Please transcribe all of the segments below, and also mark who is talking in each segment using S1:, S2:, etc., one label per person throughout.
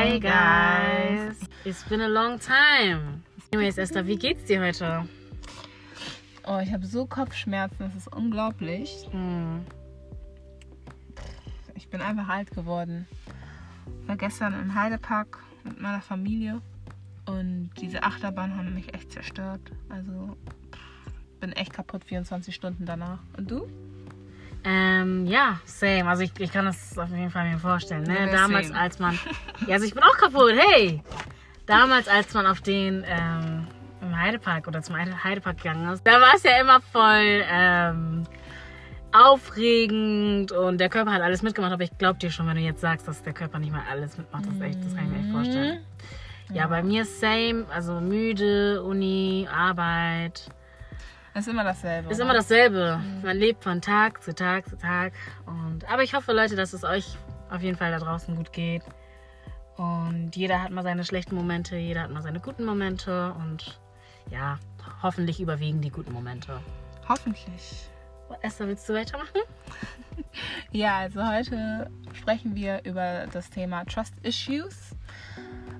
S1: Hey guys, it's been a long time. Anyways, Esther, wie geht's dir heute?
S2: Oh, ich habe so Kopfschmerzen, das ist unglaublich.
S1: Hm.
S2: Ich bin einfach alt geworden. Ich war gestern im Heidepark mit meiner Familie und diese Achterbahn haben mich echt zerstört. Also bin echt kaputt 24 Stunden danach. Und du?
S1: Ähm, ja, same. Also ich, ich kann das auf jeden Fall mir vorstellen. Ne?
S2: Ja,
S1: Damals,
S2: same.
S1: als man. Ja, also ich bin auch kaputt, hey! Damals, als man auf den ähm, im Heidepark oder zum Heide- Heidepark gegangen ist, da war es ja immer voll ähm, aufregend und der Körper hat alles mitgemacht. Aber ich glaube dir schon, wenn du jetzt sagst, dass der Körper nicht mal alles mitmacht, das, echt, das kann ich mir echt vorstellen. Ja, bei mir same, also müde, Uni, Arbeit.
S2: Es ist immer dasselbe.
S1: Ist immer dasselbe. Man lebt von Tag zu Tag zu Tag. Und, aber ich hoffe, Leute, dass es euch auf jeden Fall da draußen gut geht. Und jeder hat mal seine schlechten Momente, jeder hat mal seine guten Momente. Und ja, hoffentlich überwiegen die guten Momente.
S2: Hoffentlich.
S1: Esther, willst du weitermachen?
S2: Ja, also heute sprechen wir über das Thema Trust Issues.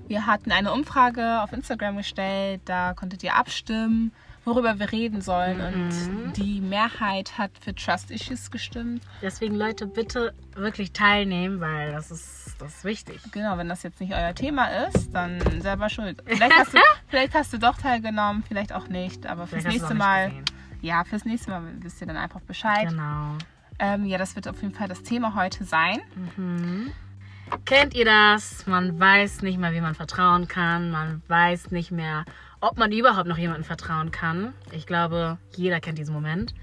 S2: Wir hatten eine Umfrage auf Instagram gestellt, da konntet ihr abstimmen, worüber wir reden sollen. Und die Mehrheit hat für Trust Issues gestimmt.
S1: Deswegen, Leute, bitte wirklich teilnehmen, weil das ist, das ist wichtig.
S2: Genau, wenn das jetzt nicht euer Thema ist, dann selber schuld. Vielleicht hast du, vielleicht hast du doch teilgenommen, vielleicht auch nicht. Aber fürs
S1: Vielleicht
S2: nächste Mal,
S1: gesehen.
S2: ja, fürs nächste Mal wisst ihr dann einfach Bescheid.
S1: Genau.
S2: Ähm, ja, das wird auf jeden Fall das Thema heute sein.
S1: Kennt ihr das? Man weiß nicht mehr, wie man vertrauen kann. Man weiß nicht mehr, ob man überhaupt noch jemandem vertrauen kann. Ich glaube, jeder kennt diesen Moment.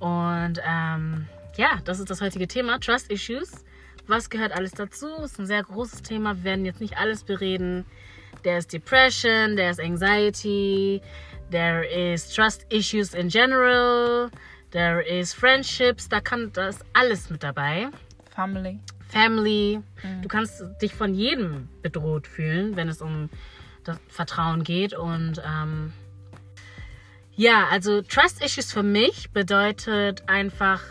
S1: Und ähm, ja, das ist das heutige Thema, Trust Issues. Was gehört alles dazu? Ist ein sehr großes Thema. Wir werden jetzt nicht alles bereden. There is Depression, there is Anxiety, there is Trust Issues in general, there is Friendships, da, kann, da ist alles mit dabei.
S2: Family.
S1: Family. Du kannst dich von jedem bedroht fühlen, wenn es um das Vertrauen geht. Und ähm, ja, also Trust Issues für mich bedeutet einfach,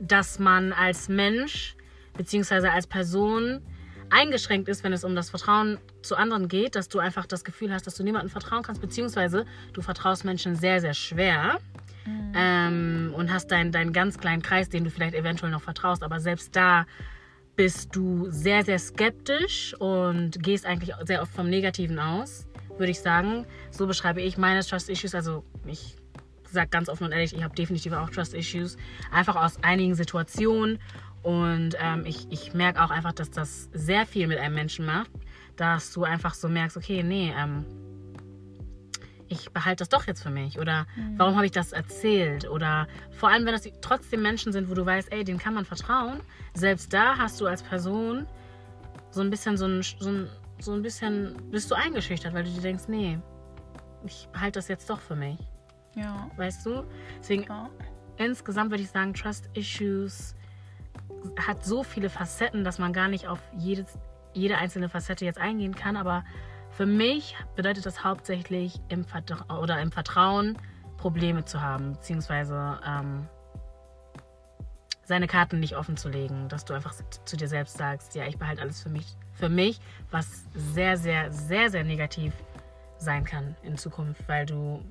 S1: dass man als Mensch beziehungsweise als Person eingeschränkt ist, wenn es um das Vertrauen zu anderen geht, dass du einfach das Gefühl hast, dass du niemandem vertrauen kannst, beziehungsweise du vertraust Menschen sehr, sehr schwer ähm, und hast deinen, deinen ganz kleinen Kreis, den du vielleicht eventuell noch vertraust, aber selbst da bist du sehr, sehr skeptisch und gehst eigentlich sehr oft vom Negativen aus, würde ich sagen. So beschreibe ich meine Trust Issues. Also ich sage ganz offen und ehrlich, ich habe definitiv auch Trust Issues. Einfach aus einigen Situationen. Und ähm, ich, ich merke auch einfach, dass das sehr viel mit einem Menschen macht, dass du einfach so merkst, okay, nee, ähm, ich behalte das doch jetzt für mich oder warum habe ich das erzählt oder vor allem wenn das trotzdem Menschen sind, wo du weißt, ey, denen kann man vertrauen, selbst da hast du als Person so ein bisschen so ein, so ein, so ein bisschen bist du eingeschüchtert, weil du dir denkst, nee, ich behalte das jetzt doch für mich,
S2: Ja.
S1: weißt du? Deswegen
S2: ja.
S1: insgesamt würde ich sagen, Trust Issues hat so viele Facetten, dass man gar nicht auf jedes, jede einzelne Facette jetzt eingehen kann. Aber für mich bedeutet das hauptsächlich im, Vertra oder im Vertrauen Probleme zu haben, beziehungsweise ähm, seine Karten nicht offen zu legen, dass du einfach zu dir selbst sagst, ja, ich behalte alles für mich, für mich, was sehr, sehr, sehr, sehr negativ sein kann in Zukunft, weil du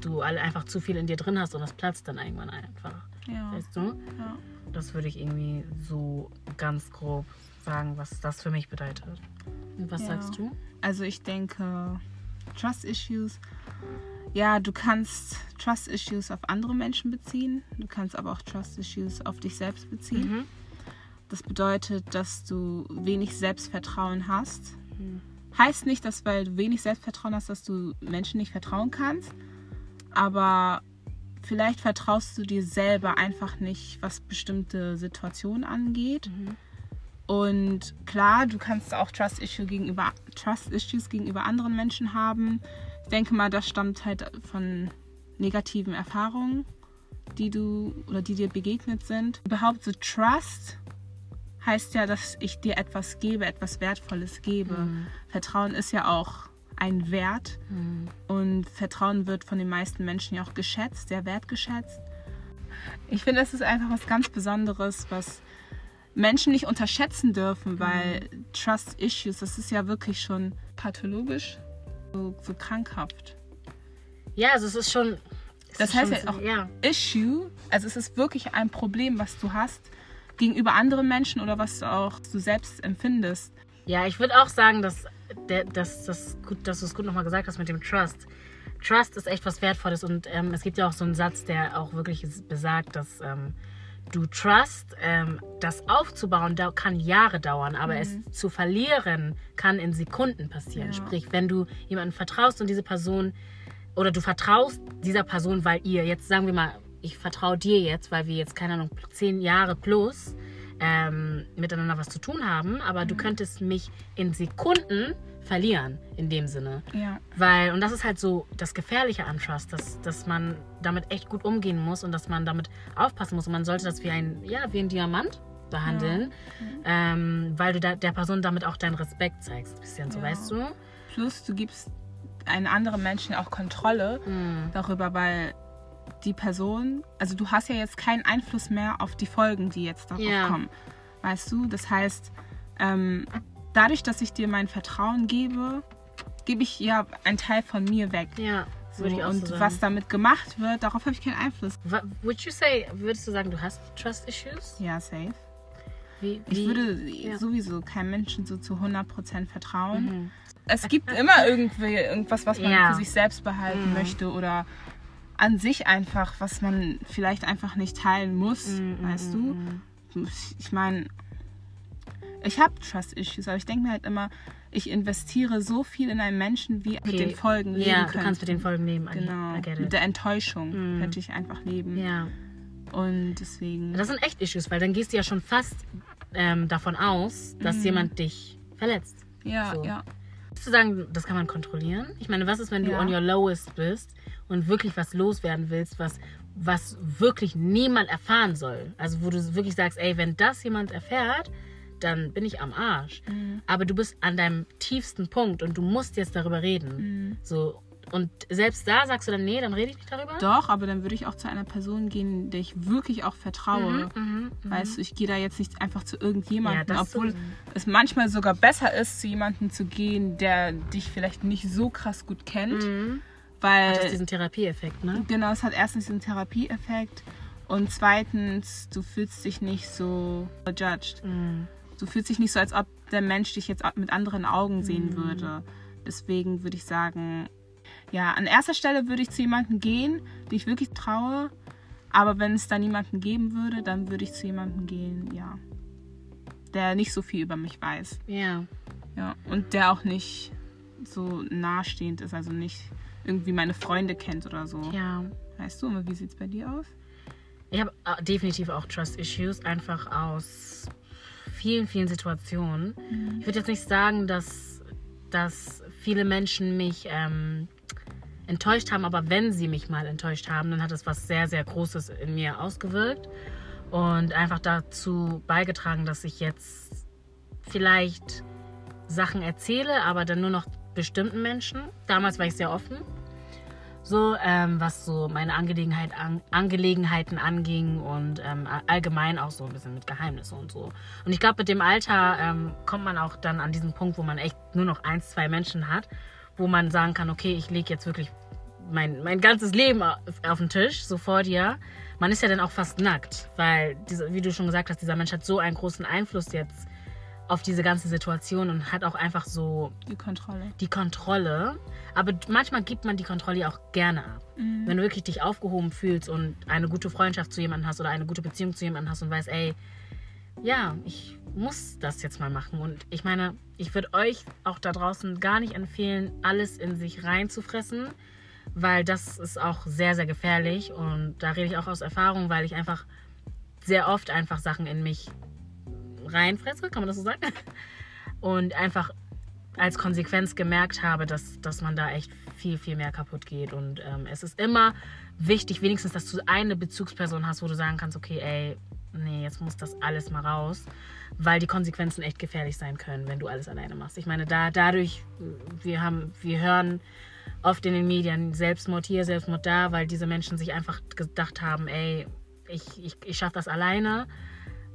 S1: du einfach zu viel in dir drin hast und das platzt dann irgendwann einfach.
S2: Ja.
S1: Weißt du?
S2: ja.
S1: Das würde ich irgendwie so ganz grob sagen, was das für mich bedeutet. Was
S2: Ja.
S1: sagst du?
S2: Also ich denke, Trust Issues, ja, du kannst Trust Issues auf andere Menschen beziehen, du kannst aber auch Trust Issues auf dich selbst beziehen.
S1: Mhm.
S2: Das bedeutet, dass du wenig Selbstvertrauen hast.
S1: Mhm.
S2: Heißt nicht, dass weil du wenig Selbstvertrauen hast, dass du Menschen nicht vertrauen kannst, aber vielleicht vertraust du dir selber einfach nicht, was bestimmte Situationen angeht.
S1: Mhm.
S2: Und klar, du kannst auch Trust, Issue gegenüber, Trust Issues gegenüber anderen Menschen haben. Ich denke mal, das stammt halt von negativen Erfahrungen, die du oder die dir begegnet sind. Überhaupt so Trust heißt ja, dass ich dir etwas gebe, etwas Wertvolles gebe.
S1: Mhm.
S2: Vertrauen ist ja auch ein Wert
S1: Mhm.
S2: und Vertrauen wird von den meisten Menschen ja auch geschätzt, sehr wertgeschätzt. Ich finde, es ist einfach was ganz Besonderes, was Menschen nicht unterschätzen dürfen, weil Trust Issues, das ist ja wirklich schon pathologisch, so, so krankhaft.
S1: Ja, also es ist schon. es
S2: Das
S1: ist
S2: heißt
S1: schon
S2: ja auch
S1: Ja.
S2: Issue, also es ist wirklich ein Problem, was du hast gegenüber anderen Menschen oder was du auch du selbst empfindest.
S1: Ja, ich würde auch sagen, dass, dass, das gut, dass du es gut nochmal gesagt hast mit dem Trust. Trust ist echt was Wertvolles und ähm, es gibt ja auch so einen Satz, der auch wirklich besagt, dass ähm, du Trust, ähm, das aufzubauen, da kann Jahre dauern, aber es zu verlieren kann in Sekunden passieren.
S2: Ja.
S1: Sprich, wenn du jemandem vertraust und diese Person oder du vertraust dieser Person, weil ihr jetzt sagen wir mal, ich vertraue dir jetzt, weil wir jetzt keine Ahnung zehn Jahre plus ähm, miteinander was zu tun haben, aber du könntest mich in Sekunden verlieren in dem Sinne.
S2: Ja.
S1: Weil, und das ist halt so das Gefährliche an Trust, dass, dass man damit echt gut umgehen muss und dass man damit aufpassen muss. Und man sollte das wie ein, ja, wie ein Diamant behandeln, ähm, weil du da, der Person damit auch deinen Respekt zeigst. Ein bisschen so,
S2: Ja.
S1: weißt du?
S2: Plus du gibst einem anderen Menschen auch Kontrolle
S1: Mhm.
S2: darüber, weil die Person, also du hast ja jetzt keinen Einfluss mehr auf die Folgen, die jetzt darauf
S1: Ja.
S2: kommen. Weißt du? Das heißt, ähm, dadurch, dass ich dir mein Vertrauen gebe, gebe ich ja einen Teil von mir weg.
S1: Ja,
S2: So,
S1: würde ich auch
S2: und
S1: so
S2: was damit gemacht wird, darauf habe ich keinen Einfluss.
S1: Would you say, würdest du sagen, du hast Trust Issues?
S2: Ja, safe.
S1: Wie,
S2: Ich
S1: wie-
S2: würde
S1: ja.
S2: sowieso keinem Menschen so zu 100% vertrauen.
S1: Mhm.
S2: Es gibt immer irgendwie irgendwas, was man
S1: Ja.
S2: für sich selbst behalten
S1: Mhm.
S2: möchte oder an sich einfach, was man vielleicht einfach nicht teilen muss,
S1: Mhm,
S2: weißt
S1: mhm,
S2: du? Ich meine, ich habe Trust-Issues, aber ich denke mir halt immer, ich investiere so viel in einen Menschen, wie mit
S1: Okay.
S2: den Folgen leben
S1: Ja,
S2: könnte.
S1: du kannst mit den Folgen leben.
S2: Genau, mit
S1: it.
S2: der Enttäuschung
S1: Mhm.
S2: könnte ich einfach leben.
S1: Ja.
S2: Und deswegen,
S1: Das sind echt Issues, weil dann gehst du ja schon fast ähm, davon aus, dass
S2: Mhm.
S1: jemand dich verletzt.
S2: ja,
S1: so.
S2: ja.
S1: Würdest du sagen, das kann man kontrollieren? Ich meine, was ist, wenn du
S2: Ja.
S1: on your lowest bist und wirklich was loswerden willst, was, was wirklich niemand erfahren soll? Also wo du wirklich sagst, ey, wenn das jemand erfährt, dann bin ich am Arsch.
S2: Mhm.
S1: Aber du bist an deinem tiefsten Punkt und du musst jetzt darüber reden.
S2: Mhm.
S1: So. Und selbst da sagst du dann, nee, dann rede ich nicht darüber?
S2: Doch, aber dann würde ich auch zu einer Person gehen, der ich wirklich auch vertraue.
S1: Mhm, mhm, mhm.
S2: Weißt du, ich gehe da jetzt nicht einfach zu irgendjemandem,
S1: Ja, das
S2: obwohl
S1: sowieso.
S2: es manchmal sogar besser ist, zu jemandem zu gehen, der dich vielleicht nicht so krass gut kennt,
S1: Mhm.
S2: weil
S1: Das ist diesen Therapieeffekt, ne?
S2: genau, es hat erstens diesen Therapieeffekt und zweitens, du fühlst dich nicht so judged.
S1: Mhm.
S2: Du fühlst dich nicht so, als ob der Mensch dich jetzt mit anderen Augen sehen
S1: Mhm.
S2: würde. Deswegen würde ich sagen, ja, an erster Stelle würde ich zu jemandem gehen, den ich wirklich traue. Aber wenn es da niemanden geben würde, dann würde ich zu jemandem gehen, ja, der nicht so viel über mich weiß.
S1: Ja.
S2: Ja, und der auch nicht so nahestehend ist, also nicht irgendwie meine Freunde kennt oder so.
S1: Ja.
S2: Weißt du, wie sieht es bei dir aus?
S1: Ich habe äh, definitiv auch Trust Issues, einfach aus vielen, vielen Situationen. Ich würde jetzt nicht sagen, dass, dass viele Menschen mich ähm, enttäuscht haben, aber wenn sie mich mal enttäuscht haben, dann hat es was sehr, sehr Großes in mir ausgewirkt und einfach dazu beigetragen, dass ich jetzt vielleicht Sachen erzähle, aber dann nur noch bestimmten Menschen. Damals war ich sehr offen so, ähm, was so meine Angelegenheit an, Angelegenheiten anging und ähm, allgemein auch so ein bisschen mit Geheimnissen und so. Und ich glaube, mit dem Alter ähm, kommt man auch dann an diesen Punkt, wo man echt nur noch eins, zwei Menschen hat, wo man sagen kann, okay, ich lege jetzt wirklich mein, mein ganzes Leben auf, den Tisch, so vor dir. Man ist ja dann auch fast nackt, weil, diese, wie du schon gesagt hast, dieser Mensch hat so einen großen Einfluss jetzt auf diese ganze Situation und hat auch einfach so
S2: Die Kontrolle.
S1: die Kontrolle. Aber manchmal gibt man die Kontrolle auch gerne ab. Wenn du wirklich dich aufgehoben fühlst und eine gute Freundschaft zu jemandem hast oder eine gute Beziehung zu jemandem hast und weißt, ey, ja, ich muss das jetzt mal machen. Und ich meine, ich würde euch auch da draußen gar nicht empfehlen, alles in sich reinzufressen, weil das ist auch sehr, sehr gefährlich. Und da rede ich auch aus Erfahrung, weil ich einfach sehr oft einfach Sachen in mich reinfresse, kann man das so sagen? Und einfach als Konsequenz gemerkt habe, dass, dass man da echt viel, viel mehr kaputt geht. Und ähm, es ist immer wichtig, wenigstens, dass du eine Bezugsperson hast, wo du sagen kannst, okay, ey, nee, jetzt muss das alles mal raus, weil die Konsequenzen echt gefährlich sein können, wenn du alles alleine machst. Ich meine, da, dadurch, wir haben, wir hören oft in den Medien Selbstmord hier, Selbstmord da, weil diese Menschen sich einfach gedacht haben, ey, ich, ich, ich schaffe das alleine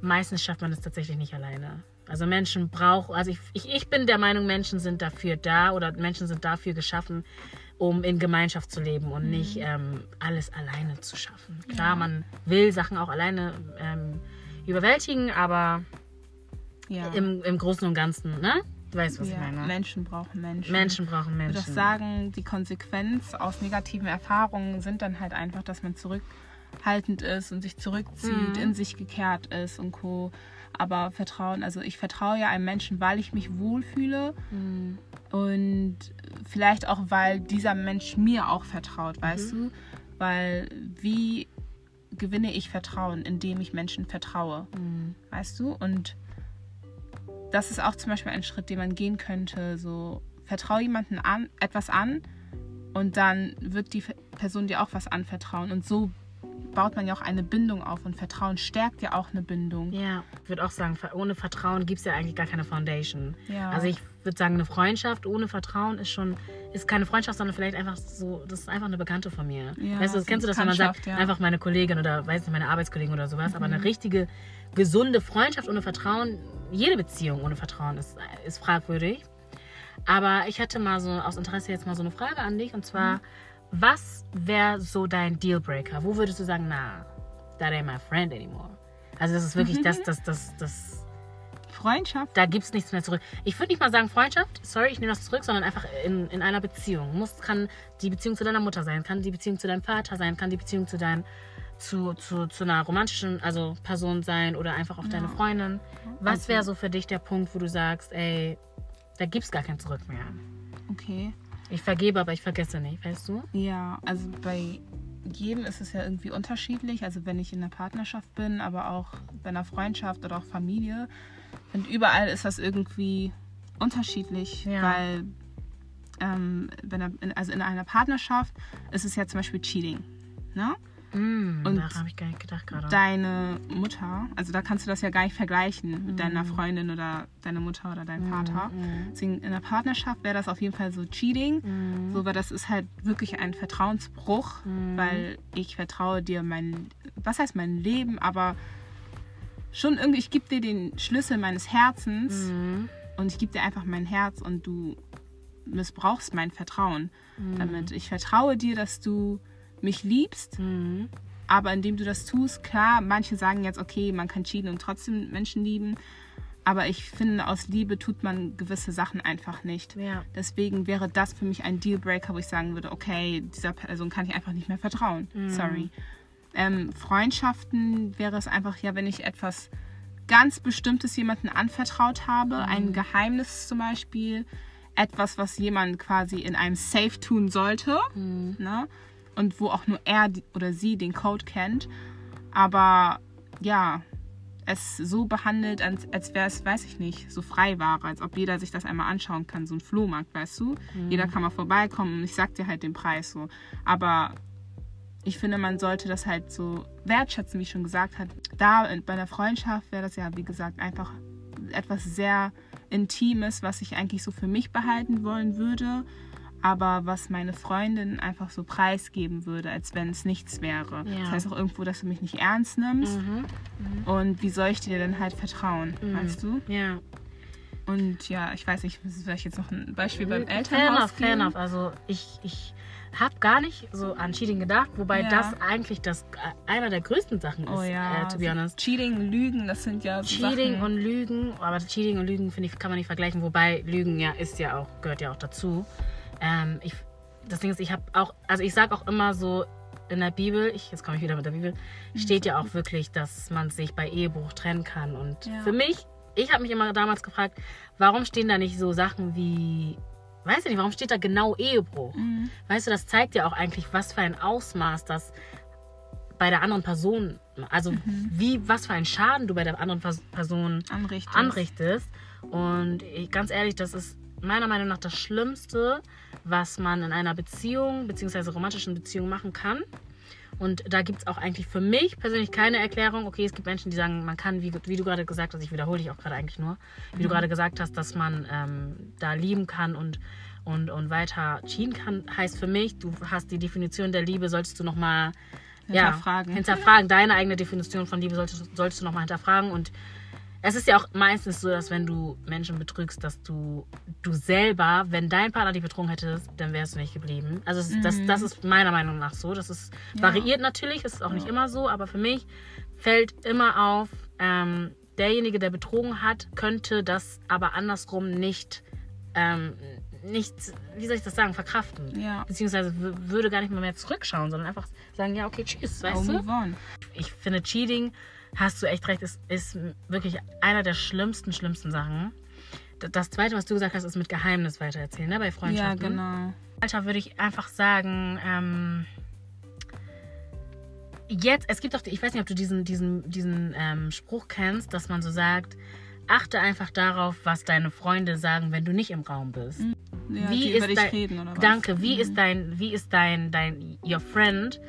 S1: meistens schafft man es tatsächlich nicht alleine. Also Menschen brauchen, also ich, ich, ich bin der Meinung, Menschen sind dafür da oder Menschen sind dafür geschaffen, um in Gemeinschaft zu leben und nicht ähm, alles alleine zu schaffen. Klar,
S2: Ja.
S1: man will Sachen auch alleine ähm, überwältigen, aber
S2: Ja.
S1: im, im Großen und Ganzen, ne? Du weißt, was
S2: ja.
S1: ich meine.
S2: Menschen brauchen Menschen.
S1: Menschen brauchen
S2: Ich
S1: Menschen.
S2: würde auch sagen, die Konsequenz aus negativen Erfahrungen sind dann halt einfach, dass man zurückhaltend ist und sich zurückzieht,
S1: Mhm.
S2: in sich gekehrt ist und Co. Aber Vertrauen, also ich vertraue ja einem Menschen, weil ich mich wohlfühle
S1: Mhm.
S2: und vielleicht auch, weil dieser Mensch mir auch vertraut, weißt
S1: Mhm.
S2: du? Weil wie gewinne ich Vertrauen, indem ich Menschen vertraue,
S1: Mhm.
S2: weißt du? Und das ist auch zum Beispiel ein Schritt, den man gehen könnte. So, vertraue jemanden an, etwas an und dann wird die Person dir auch was anvertrauen. Und so baut man ja auch eine Bindung auf und Vertrauen stärkt ja auch eine Bindung.
S1: Ja, ich würde auch sagen, ohne Vertrauen gibt es ja eigentlich gar keine Foundation.
S2: Ja.
S1: Also ich würde sagen, eine Freundschaft ohne Vertrauen ist schon, ist keine Freundschaft, sondern vielleicht einfach so, das ist einfach eine Bekannte von mir.
S2: Ja,
S1: weißt du,
S2: so
S1: kennst du das, wenn man sagt,
S2: ja.
S1: einfach meine Kollegin oder weiß nicht, meine Arbeitskollegin oder sowas, aber
S2: Mhm.
S1: eine richtige, gesunde Freundschaft ohne Vertrauen, jede Beziehung ohne Vertrauen ist, ist fragwürdig. Aber ich hatte mal so aus Interesse jetzt mal so eine Frage an dich und zwar,
S2: Mhm.
S1: Was wäre so dein Dealbreaker? Wo würdest du sagen, na, that ain't my friend anymore? Also das ist wirklich das, das, das, das,
S2: Freundschaft?
S1: da gibt es nichts mehr zurück. Ich würde nicht mal sagen Freundschaft, sorry, ich nehme das zurück, sondern einfach in, in einer Beziehung. Muss, kann die Beziehung zu deiner Mutter sein, kann die Beziehung zu deinem Vater sein, kann die Beziehung zu deinem, zu, zu, zu einer romantischen also Person sein oder einfach auch deine Freundin. Was
S2: Also-
S1: wäre so für dich der Punkt, wo du sagst, ey, da gibt es gar kein Zurück mehr?
S2: Okay.
S1: Ich vergebe, aber ich vergesse nicht, weißt du?
S2: Ja, also bei jedem ist es ja irgendwie unterschiedlich. Also wenn ich in einer Partnerschaft bin, aber auch bei einer Freundschaft oder auch Familie. Und überall ist das irgendwie unterschiedlich,
S1: Ja.
S2: weil ähm, er, also in einer Partnerschaft ist es ja zum Beispiel Cheating. Ne?
S1: Mm,
S2: Und
S1: daran habe ich gar nicht gedacht gerade.
S2: Deine Mutter, also da kannst du das ja gar nicht vergleichen mit deiner Freundin oder deiner Mutter oder deinem Vater. Deswegen in einer Partnerschaft wäre das auf jeden Fall so Cheating. So, weil das ist halt wirklich ein Vertrauensbruch, weil ich vertraue dir mein, was heißt mein Leben, aber schon irgendwie, ich gebe dir den Schlüssel meines Herzens und ich gebe dir einfach mein Herz und du missbrauchst mein Vertrauen damit. Ich vertraue dir, dass du mich liebst,
S1: Mhm.
S2: aber indem du das tust, klar, manche sagen jetzt, okay, man kann cheaten und trotzdem Menschen lieben. Aber ich finde, aus Liebe tut man gewisse Sachen einfach nicht.
S1: Ja.
S2: Deswegen wäre das für mich ein Dealbreaker, wo ich sagen würde, okay, dieser Person kann ich einfach nicht mehr vertrauen. Sorry. Ähm, Freundschaften wäre es einfach, ja, wenn ich etwas ganz Bestimmtes jemandem anvertraut habe, ein Geheimnis zum Beispiel, etwas, was jemand quasi in einem Safe tun sollte, ne? Und wo auch nur er oder sie den Code kennt, aber ja, es so behandelt, als, als wäre es, weiß ich nicht, so Freiware, als ob jeder sich das einmal anschauen kann, so ein Flohmarkt, weißt du? Jeder kann mal vorbeikommen und ich sag dir halt den Preis so. Aber ich finde, man sollte das halt so wertschätzen, wie ich schon gesagt habe. Da bei der Freundschaft wäre das ja, wie gesagt, einfach etwas sehr Intimes, was ich eigentlich so für mich behalten wollen würde, aber was meine Freundin einfach so preisgeben würde, als wenn es nichts wäre.
S1: Ja.
S2: Das heißt auch irgendwo, dass du mich nicht ernst nimmst.
S1: Mhm.
S2: Und wie soll ich dir denn halt vertrauen, weißt du?
S1: Ja.
S2: Und ja, ich weiß nicht, soll ich jetzt noch ein Beispiel beim
S1: Fair
S2: Elternhaus
S1: enough, fair enough. Also ich, ich habe gar nicht so an Cheating gedacht, wobei
S2: Ja.
S1: das eigentlich das äh, einer der größten Sachen ist,
S2: Oh ja,
S1: äh, to be honest.
S2: Cheating, Lügen, das sind ja so
S1: Cheating
S2: Sachen.
S1: und Lügen, aber Cheating und Lügen finde ich kann man nicht vergleichen, wobei Lügen ja ist ja auch gehört ja auch dazu. Ähm, ich, das Ding ist, ich habe auch, also ich sage auch immer so in der Bibel, ich, jetzt komme ich wieder mit der Bibel, steht ja auch wirklich, dass man sich bei Ehebruch trennen kann. Und
S2: Ja.
S1: für mich, ich habe mich immer damals gefragt, warum stehen da nicht so Sachen wie, weiß ich nicht, warum steht da genau Ehebruch?
S2: Mhm.
S1: Weißt du, das zeigt ja auch eigentlich, was für ein Ausmaß das bei der anderen Person, also
S2: Mhm.
S1: wie, was für einen Schaden du bei der anderen Pers- Person
S2: anrichtest.
S1: anrichtest. Und ich, ganz ehrlich, das ist meiner Meinung nach das Schlimmste, was man in einer Beziehung bzw. romantischen Beziehung machen kann. Und da gibt es auch eigentlich für mich persönlich keine Erklärung. Okay, es gibt Menschen, die sagen, man kann, wie, wie du gerade gesagt hast, ich wiederhole dich auch gerade eigentlich nur, wie du gerade gesagt hast, dass man ähm, da lieben kann und, und, und weiter cheaten kann, heißt für mich, du hast die Definition der Liebe, solltest du nochmal
S2: Hinterfragen.
S1: Ja, hinterfragen. Deine eigene Definition von Liebe solltest, solltest du nochmal hinterfragen. Und es ist ja auch meistens so, dass wenn du Menschen betrügst, dass du, du selber, wenn dein Partner dich betrogen hätte, dann wärst du nicht geblieben. Also es, das, das ist meiner Meinung nach so. Das ist
S2: Ja.
S1: variiert natürlich, das ist auch nicht immer so, aber für mich fällt immer auf, ähm, derjenige, der betrogen hat, könnte das aber andersrum nicht, ähm, nicht, wie soll ich das sagen, verkraften.
S2: Ja.
S1: Beziehungsweise würde gar nicht mal mehr zurückschauen, sondern einfach sagen, ja, okay, tschüss, weißt
S2: Oh,
S1: du? Ich finde, Cheating, hast du echt recht, ist, ist wirklich einer der schlimmsten, schlimmsten Sachen. Das zweite, was du gesagt hast, ist mit Geheimnis weitererzählen, ne, bei
S2: Ja,
S1: Freundschaften.
S2: genau.
S1: Alter, würde ich einfach sagen, ähm, jetzt, es gibt auch, die- ich weiß nicht, ob du diesen, diesen, diesen ähm, Spruch kennst, dass man so sagt, achte einfach darauf, was deine Freunde sagen, wenn du nicht im Raum bist.
S2: Ja,
S1: Wie ist
S2: über
S1: dein-
S2: reden oder was?
S1: Danke, wie
S2: Mhm.
S1: ist dein, wie ist dein, dein, your friend,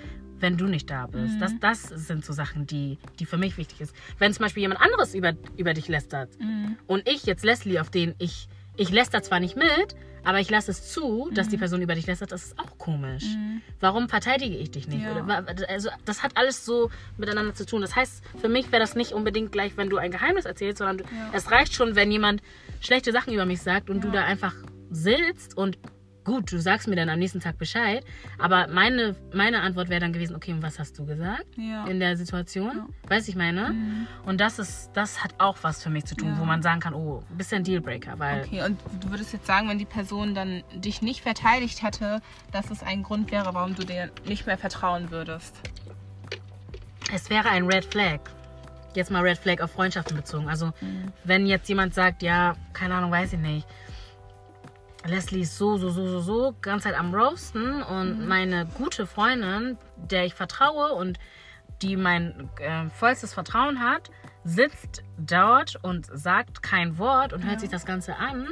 S1: wenn du nicht da bist?
S2: Mhm.
S1: Das, das sind so Sachen, die, die für mich wichtig ist. Wenn zum Beispiel jemand anderes über, über dich lästert
S2: Mhm.
S1: und ich jetzt Leslie, auf den ich, ich läster zwar nicht mit, aber ich lasse es zu, dass die Person über dich lästert, das ist auch komisch.
S2: Mhm.
S1: Warum verteidige ich dich nicht?
S2: Ja.
S1: Oder, also, das hat alles so miteinander zu tun. Das heißt, für mich wäre das nicht unbedingt gleich, wenn du ein Geheimnis erzählst, sondern
S2: Ja.
S1: es reicht schon, wenn jemand schlechte Sachen über mich sagt und du da einfach sitzt und gut, du sagst mir dann am nächsten Tag Bescheid. Aber meine, meine Antwort wäre dann gewesen, okay, und was hast du gesagt
S2: Ja.
S1: in der Situation?
S2: Ja.
S1: Weißt du, ich meine?
S2: Mhm.
S1: Und das ist, das hat auch was für mich zu tun,
S2: Ja.
S1: wo man sagen kann, oh, ein bisschen Dealbreaker, weil
S2: Okay, und du würdest jetzt sagen, wenn die Person dann dich nicht verteidigt hätte, dass es ein Grund wäre, warum du dir nicht mehr vertrauen würdest.
S1: es wäre ein Red Flag. Jetzt mal Red Flag auf Freundschaften bezogen. Also, wenn jetzt jemand sagt, ja, keine Ahnung, weiß ich nicht. Leslie ist so, so, so, so, so, ganz Zeit am Roasten und meine gute Freundin, der ich vertraue und die mein äh, vollstes Vertrauen hat, sitzt dort und sagt kein Wort und hört sich das Ganze an,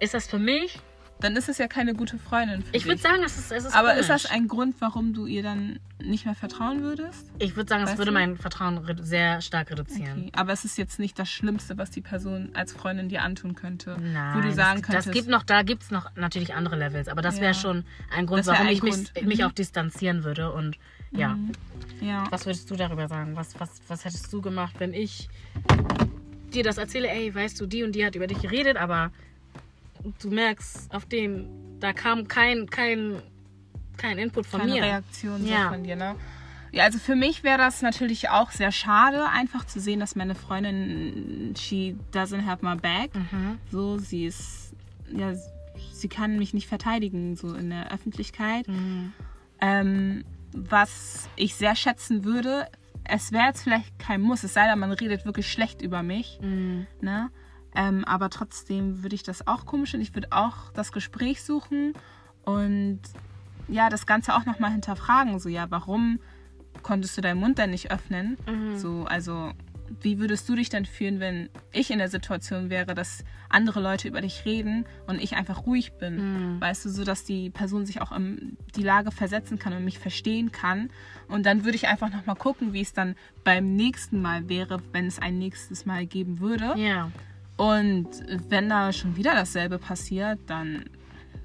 S1: ist das für mich,
S2: Dann ist es ja keine gute Freundin für
S1: ich würde
S2: dich.
S1: sagen, es ist, es ist
S2: Aber
S1: komisch.
S2: ist das ein Grund, warum du ihr dann nicht mehr vertrauen würdest?
S1: Ich würde sagen, es
S2: Weißt
S1: würde
S2: du?
S1: mein Vertrauen sehr stark reduzieren.
S2: Okay. Aber es ist jetzt nicht das Schlimmste, was die Person als Freundin dir antun könnte.
S1: Nein,
S2: wo du sagen
S1: das,
S2: könntest,
S1: das gibt noch, da gibt es noch natürlich andere Levels, aber das
S2: Ja.
S1: wäre schon ein Grund, warum
S2: ein
S1: ich mich,
S2: Grund.
S1: mich
S2: Mhm.
S1: auch distanzieren würde. Und ja,
S2: ja.
S1: was würdest du darüber sagen? Was, was, was hättest du gemacht, wenn ich dir das erzähle? Ey, weißt du, die und die hat über dich geredet, aber du merkst, auf dem, da kam kein, kein, kein Input von
S2: keine
S1: mir.
S2: Reaktion so
S1: Ja.
S2: von dir, ne? Ja, also für mich wäre das natürlich auch sehr schade, einfach zu sehen, dass meine Freundin, she doesn't have my back.
S1: Mhm.
S2: So, sie ist, ja, sie kann mich nicht verteidigen, so in der Öffentlichkeit.
S1: Mhm.
S2: Ähm, was ich sehr schätzen würde, es wäre jetzt vielleicht kein Muss, es sei denn, man redet wirklich schlecht über mich.
S1: Mhm.
S2: Ne? Ähm, aber trotzdem würde ich das auch komisch finden. Ich würde auch das Gespräch suchen und ja, das Ganze auch nochmal hinterfragen. So, ja, warum konntest du deinen Mund denn nicht öffnen?
S1: Mhm.
S2: So, also, wie würdest du dich denn fühlen, wenn ich in der Situation wäre, dass andere Leute über dich reden und ich einfach ruhig bin?
S1: Mhm.
S2: Weißt du, so dass die Person sich auch in die Lage versetzen kann und mich verstehen kann. Und dann würde ich einfach nochmal gucken, wie es dann beim nächsten Mal wäre, wenn es ein nächstes Mal geben würde.
S1: Ja,
S2: Und wenn da schon wieder dasselbe passiert, dann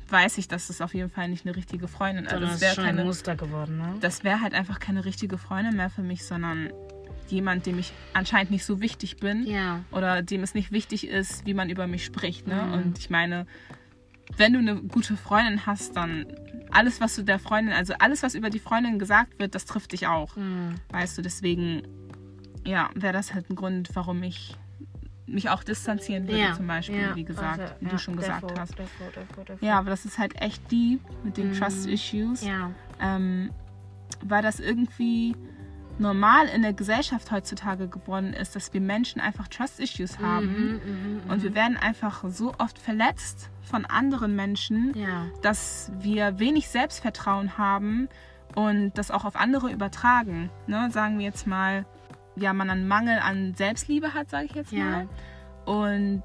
S2: weiß ich, dass das auf jeden Fall nicht eine richtige Freundin ist.
S1: sondern
S2: Also das
S1: ist
S2: wäre
S1: schon ein
S2: keine,
S1: Muster geworden, ne?
S2: das wäre halt einfach keine richtige Freundin mehr für mich, sondern jemand, dem ich anscheinend nicht so wichtig bin
S1: Ja.
S2: oder dem es nicht wichtig ist, wie man über mich spricht. Ne?
S1: Mhm.
S2: Und ich meine, wenn du eine gute Freundin hast, dann alles, was du der Freundin, also alles, was über die Freundin gesagt wird, das trifft dich auch.
S1: Mhm.
S2: Weißt du, deswegen, ja, wäre das halt ein Grund, warum ich mich auch distanzieren würde,
S1: Ja,
S2: zum Beispiel,
S1: ja,
S2: wie gesagt,
S1: also,
S2: wie du schon gesagt
S1: therefore,
S2: hast.
S1: therefore, therefore, therefore.
S2: Ja, aber das ist halt echt deep mit den
S1: Mhm.
S2: Trust Issues, ähm, weil das irgendwie normal in der Gesellschaft heutzutage geworden ist, dass wir Menschen einfach Trust Issues haben.
S1: Mhm, mhm,
S2: Und wir werden einfach so oft verletzt von anderen Menschen,
S1: Ja.
S2: dass wir wenig Selbstvertrauen haben und das auch auf andere übertragen. Ne? Sagen wir jetzt mal, ja, man einen Mangel an Selbstliebe hat, sage ich jetzt
S1: Ja.
S2: mal. Und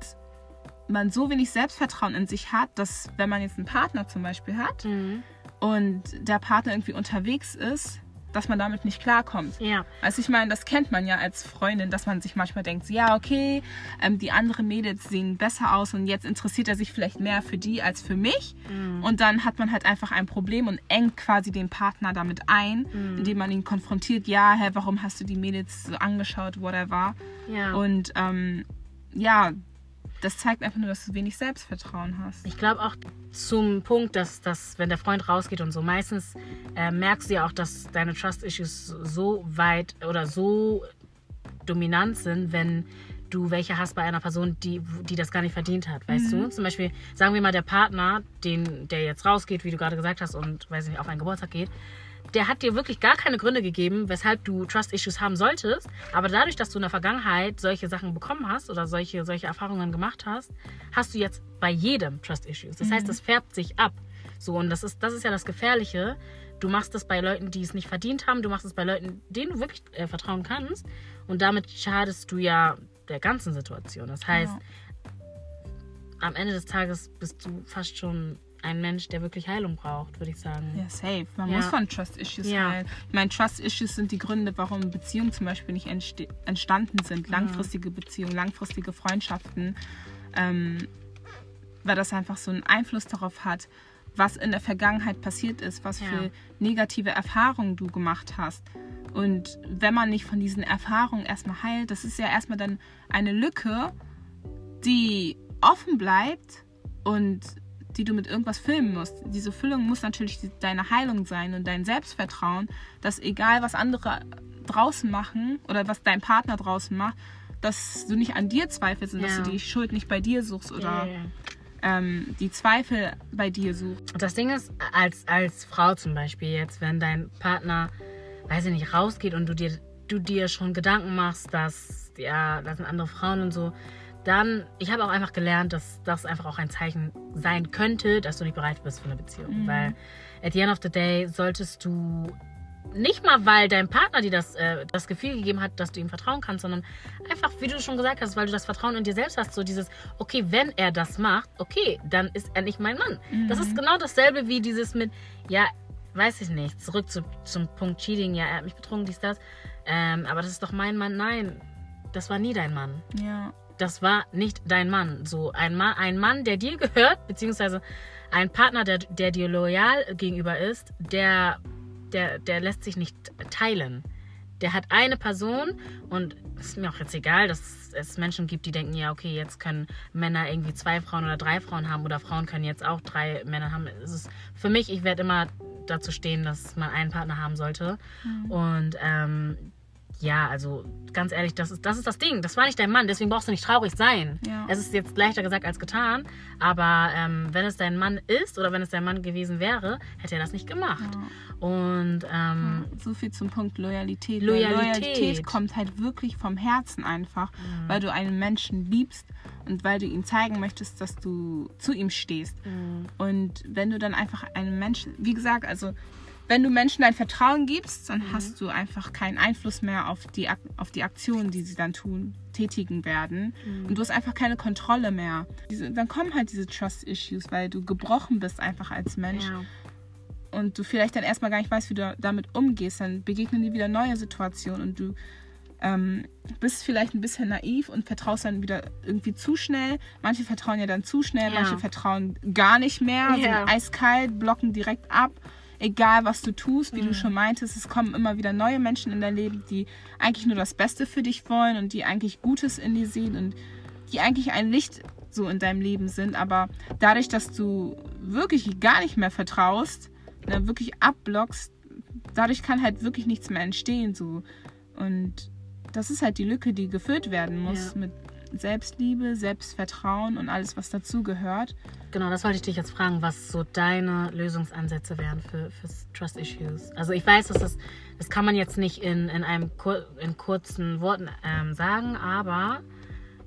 S2: man so wenig Selbstvertrauen in sich hat, dass wenn man jetzt einen Partner zum Beispiel hat
S1: Mhm.
S2: und der Partner irgendwie unterwegs ist, dass man damit nicht klarkommt.
S1: Ja.
S2: Also ich meine, das kennt man ja als Freundin, dass man sich manchmal denkt, ja, okay, ähm, die anderen Mädels sehen besser aus und jetzt interessiert er sich vielleicht mehr für die als für mich.
S1: Mhm.
S2: Und dann hat man halt einfach ein Problem und engt quasi den Partner damit ein,
S1: Mhm.
S2: indem man ihn konfrontiert, ja, hä, warum hast du die Mädels so angeschaut, whatever.
S1: Ja.
S2: Und ähm, ja, das zeigt einfach nur, dass du wenig Selbstvertrauen hast.
S1: Ich glaube auch zum Punkt, dass, dass wenn der Freund rausgeht und so, meistens äh, merkst du ja auch, dass deine Trust-Issues so weit oder so dominant sind, wenn du welche hast bei einer Person, die, die das gar nicht verdient hat, weißt du? Zum Beispiel, sagen wir mal, der Partner, den, der jetzt rausgeht, wie du gerade gesagt hast, und weiß ich nicht, auf einen Geburtstag geht, der hat dir wirklich gar keine Gründe gegeben, weshalb du Trust-Issues haben solltest. Aber dadurch, dass du in der Vergangenheit solche Sachen bekommen hast oder solche, solche Erfahrungen gemacht hast, hast du jetzt bei jedem Trust-Issues. Das heißt, das färbt sich ab. So, und das ist, das ist ja das Gefährliche. Du machst es bei Leuten, die es nicht verdient haben. Du machst es bei Leuten, denen du wirklich äh, vertrauen kannst. Und damit schadest du ja der ganzen Situation. Das heißt,
S2: Ja.
S1: am Ende des Tages bist du fast schon ein Mensch, der wirklich Heilung braucht, würde ich sagen.
S2: Ja, safe. Man
S1: Ja.
S2: muss von Trust-Issues
S1: Ja.
S2: heilen. Ich meine, Trust-Issues sind die Gründe, warum Beziehungen zum Beispiel nicht entstanden sind. Langfristige Beziehungen, langfristige Freundschaften. Ähm, weil das einfach so einen Einfluss darauf hat, was in der Vergangenheit passiert ist, was
S1: Ja.
S2: für negative Erfahrungen du gemacht hast. Und wenn man nicht von diesen Erfahrungen erstmal heilt, das ist ja erstmal dann eine Lücke, die offen bleibt und die du mit irgendwas füllen musst. Diese Füllung muss natürlich deine Heilung sein und dein Selbstvertrauen, dass egal was andere draußen machen oder was dein Partner draußen macht, dass du nicht an dir zweifelst und dass
S1: Ja.
S2: du die Schuld nicht bei dir suchst oder
S1: Ja,
S2: ähm, die Zweifel bei dir suchst.
S1: Das Ding ist, als, als Frau zum Beispiel jetzt, wenn dein Partner, weiß ich nicht, rausgeht und du dir, du dir schon Gedanken machst, dass, ja, das sind andere Frauen und so, dann, ich habe auch einfach gelernt, dass das einfach auch ein Zeichen sein könnte, dass du nicht bereit bist für eine Beziehung. Weil at the end of the day solltest du nicht mal, weil dein Partner dir das, äh, das Gefühl gegeben hat, dass du ihm vertrauen kannst, sondern einfach, wie du schon gesagt hast, weil du das Vertrauen in dir selbst hast, so dieses, okay, wenn er das macht, okay, dann ist er nicht mein Mann. Das ist genau dasselbe wie dieses mit, ja, weiß ich nicht, zurück zu, zum Punkt Cheating, ja, er hat mich betrogen, dies, das, ähm, aber das ist doch mein Mann. Nein, das war nie dein Mann
S2: Ja.
S1: Das war nicht dein Mann. So ein Mann, ein Mann, der dir gehört, beziehungsweise ein Partner, der, der dir loyal gegenüber ist, der, der, der lässt sich nicht teilen. Der hat eine Person und es ist mir auch jetzt egal, dass es Menschen gibt, die denken, ja, okay, jetzt können Männer irgendwie zwei Frauen oder drei Frauen haben oder Frauen können jetzt auch drei Männer haben. Es ist für mich, ich werde immer dazu stehen, dass man einen Partner haben sollte. Und ähm, ja, also ganz ehrlich, das ist, das ist das Ding. Das war nicht dein Mann, deswegen brauchst du nicht traurig sein.
S2: Ja.
S1: Es ist jetzt leichter gesagt als getan, aber ähm, wenn es dein Mann ist oder wenn es dein Mann gewesen wäre, hätte er das nicht gemacht. Und ähm,
S2: So viel zum Punkt Loyalität.
S1: Loyalität.
S2: Loyalität kommt halt wirklich vom Herzen einfach, weil du einen Menschen liebst und weil du ihm zeigen möchtest, dass du zu ihm stehst. Und wenn du dann einfach einem Menschen, wie gesagt, also wenn du Menschen dein Vertrauen gibst, dann hast du einfach keinen Einfluss mehr auf die, auf die Aktionen, die sie dann tun, tätigen werden. Und du hast einfach keine Kontrolle mehr. Diese, dann kommen halt diese Trust-Issues, weil du gebrochen bist einfach als Mensch
S1: ja.
S2: und du vielleicht dann erstmal gar nicht weißt, wie du damit umgehst, dann begegnen dir wieder neue Situationen und du ähm, bist vielleicht ein bisschen naiv und vertraust dann wieder irgendwie zu schnell. Manche vertrauen ja dann zu schnell,
S1: Ja.
S2: manche vertrauen gar nicht mehr,
S1: Ja.
S2: sind eiskalt, blocken direkt ab. Egal, was du tust,
S1: Mhm.
S2: wie du schon meintest, es kommen immer wieder neue Menschen in dein Leben, die eigentlich nur das Beste für dich wollen und die eigentlich Gutes in dir sehen und die eigentlich ein Licht so in deinem Leben sind. Aber dadurch, dass du wirklich gar nicht mehr vertraust, ne, wirklich abblockst, dadurch kann halt wirklich nichts mehr entstehen. So. Und das ist halt die Lücke, die gefüllt werden muss
S1: Ja.
S2: mit Selbstliebe, Selbstvertrauen und alles, was dazugehört.
S1: Genau, das wollte ich dich jetzt fragen, was so deine Lösungsansätze wären für, für Trust Issues. Also ich weiß, dass das, das kann man jetzt nicht in, in einem kur in kurzen Worten ähm, sagen, aber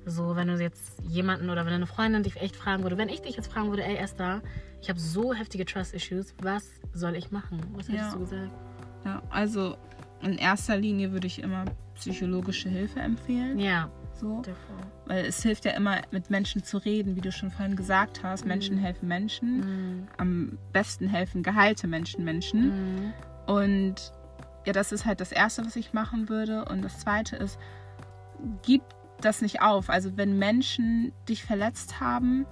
S1: so, wenn du jetzt jemanden oder wenn eine Freundin dich echt fragen würde, wenn ich dich jetzt fragen würde, ey Esther, ich habe so heftige Trust Issues, was soll ich machen? Was hättest
S2: Ja.
S1: du gesagt?
S2: Ja, also in erster Linie würde ich immer psychologische Hilfe empfehlen.
S1: Ja,
S2: So. Weil es hilft ja immer, mit Menschen zu reden, wie du schon vorhin gesagt hast. Menschen helfen Menschen.
S1: Mhm.
S2: Am besten helfen geheilte Menschen Menschen.
S1: Mhm.
S2: Und Ja, das ist halt das Erste, was ich machen würde. Und das Zweite ist, gib das nicht auf. Also wenn Menschen dich verletzt haben,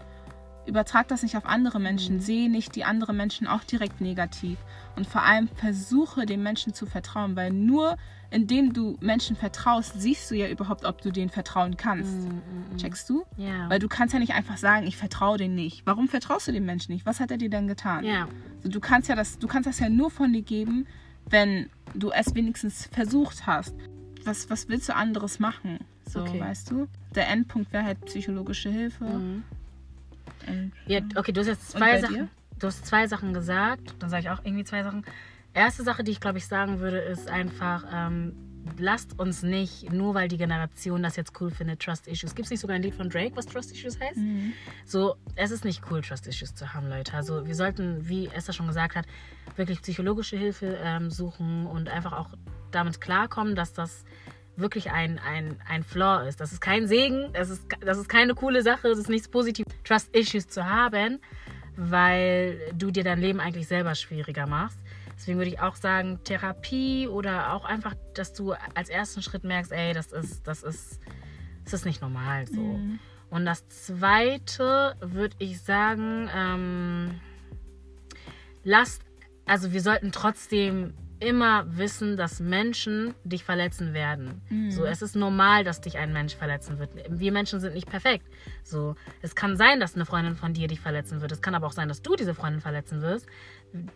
S2: übertrag das nicht auf andere Menschen.
S1: Mhm.
S2: Sehe nicht die anderen Menschen auch direkt negativ. Und vor allem versuche den Menschen zu vertrauen, weil nur indem du Menschen vertraust, siehst du ja überhaupt, ob du denen vertrauen kannst.
S1: Mhm.
S2: Checkst du?
S1: Ja.
S2: Weil du kannst ja nicht einfach sagen, ich vertraue denen nicht. Warum vertraust du dem Menschen nicht? Was hat er dir denn getan?
S1: Ja.
S2: Also du kannst ja das, du kannst das ja nur von dir geben, wenn du es wenigstens versucht hast. Was, was willst du anderes machen? So,
S1: Okay.
S2: weißt du? Der Endpunkt wäre halt psychologische Hilfe.
S1: Mhm. Ja, okay, du hast jetzt zwei Sachen.
S2: dir?
S1: Du hast zwei Sachen gesagt. Dann sage ich auch irgendwie zwei Sachen. Erste Sache, die ich glaube ich sagen würde, ist einfach, ähm, lasst uns nicht, nur weil die Generation das jetzt cool findet, Trust Issues. Gibt es nicht sogar ein Lied von Drake, was Trust Issues heißt?
S2: Mhm.
S1: So, es ist nicht cool, Trust Issues zu haben, Leute. Also wir sollten, wie Esther schon gesagt hat, wirklich psychologische Hilfe ähm, suchen und einfach auch damit klarkommen, dass das wirklich ein, ein, ein Flaw ist. Das ist kein Segen, das ist, das ist keine coole Sache, das ist nichts Positives, Trust Issues zu haben, weil du dir dein Leben eigentlich selber schwieriger machst. Deswegen würde ich auch sagen, Therapie oder auch einfach, dass du als ersten Schritt merkst, ey, das ist, das ist, das ist nicht normal so.
S2: Mhm.
S1: Und das zweite würde ich sagen, ähm, lasst, also wir sollten trotzdem immer wissen, dass Menschen dich verletzen werden.
S2: Mhm.
S1: So, es ist normal, dass dich ein Mensch verletzen wird. Wir Menschen sind nicht perfekt. So, es kann sein, dass eine Freundin von dir dich verletzen wird. Es kann aber auch sein, dass du diese Freundin verletzen wirst.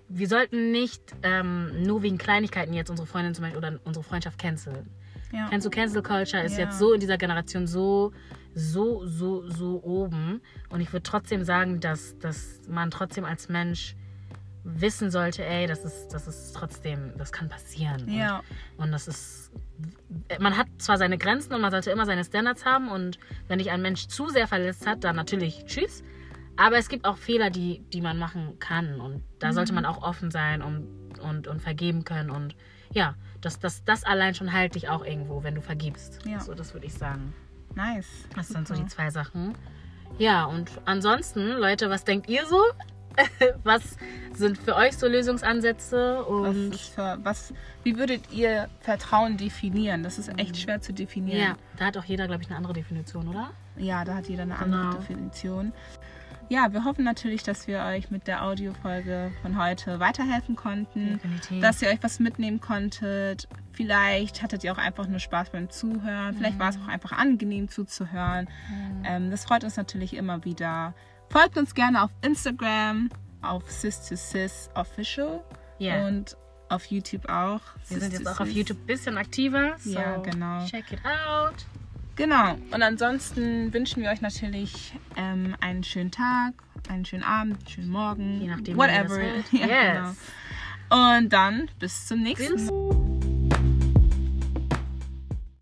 S1: Wir sollten nicht ähm, nur wegen Kleinigkeiten jetzt unsere Freundin zum Beispiel oder unsere Freundschaft canceln.
S2: Ja.
S1: Kennst du Cancel Culture ist
S2: Ja.
S1: jetzt so in dieser Generation so, so, so, so oben. Und ich würde trotzdem sagen, dass, dass man trotzdem als Mensch wissen sollte, ey, das ist, das ist trotzdem, das kann passieren.
S2: Ja.
S1: Und, und das ist, man hat zwar seine Grenzen und man sollte immer seine Standards haben und wenn dich ein Mensch zu sehr verletzt hat, dann natürlich tschüss. Aber es gibt auch Fehler, die, die man machen kann und da
S2: Mhm.
S1: sollte man auch offen sein und, und, und vergeben können und ja, das, das, das allein schon heilt dich auch irgendwo, wenn du vergibst.
S2: Ja.
S1: So, das würde ich sagen.
S2: Nice.
S1: Das sind so die zwei Sachen. Ja, und ansonsten, Leute, was denkt ihr so? was sind für euch so Lösungsansätze?
S2: Was
S1: Und
S2: ist für, was, wie würdet ihr Vertrauen definieren? Das ist echt schwer zu definieren.
S1: ja, da hat auch jeder, glaube ich, eine andere Definition, oder?
S2: Ja, da hat jeder eine
S1: Genau.
S2: andere Definition. Ja, wir hoffen natürlich, dass wir euch mit der Audiofolge von heute weiterhelfen konnten,
S1: Definitiv.
S2: dass ihr euch was mitnehmen konntet. Vielleicht hattet ihr auch einfach nur Spaß beim Zuhören. Vielleicht war es auch einfach angenehm zuzuhören. Ähm, das freut uns natürlich immer wieder. Folgt uns gerne auf Instagram, auf sis to sis official
S1: Ja.
S2: und auf YouTube auch.
S1: Wir
S2: Sis
S1: sind jetzt auch auf
S2: Sis.
S1: YouTube ein bisschen aktiver. So
S2: Ja, genau.
S1: Check it out.
S2: Genau. Und ansonsten wünschen wir euch natürlich ähm, einen schönen Tag, einen schönen Abend, einen schönen Morgen,
S1: Je nachdem, wann ihr das
S2: whatever.
S1: hört.
S2: Ja,
S1: Yes.
S2: genau. Und dann bis zum nächsten Mal.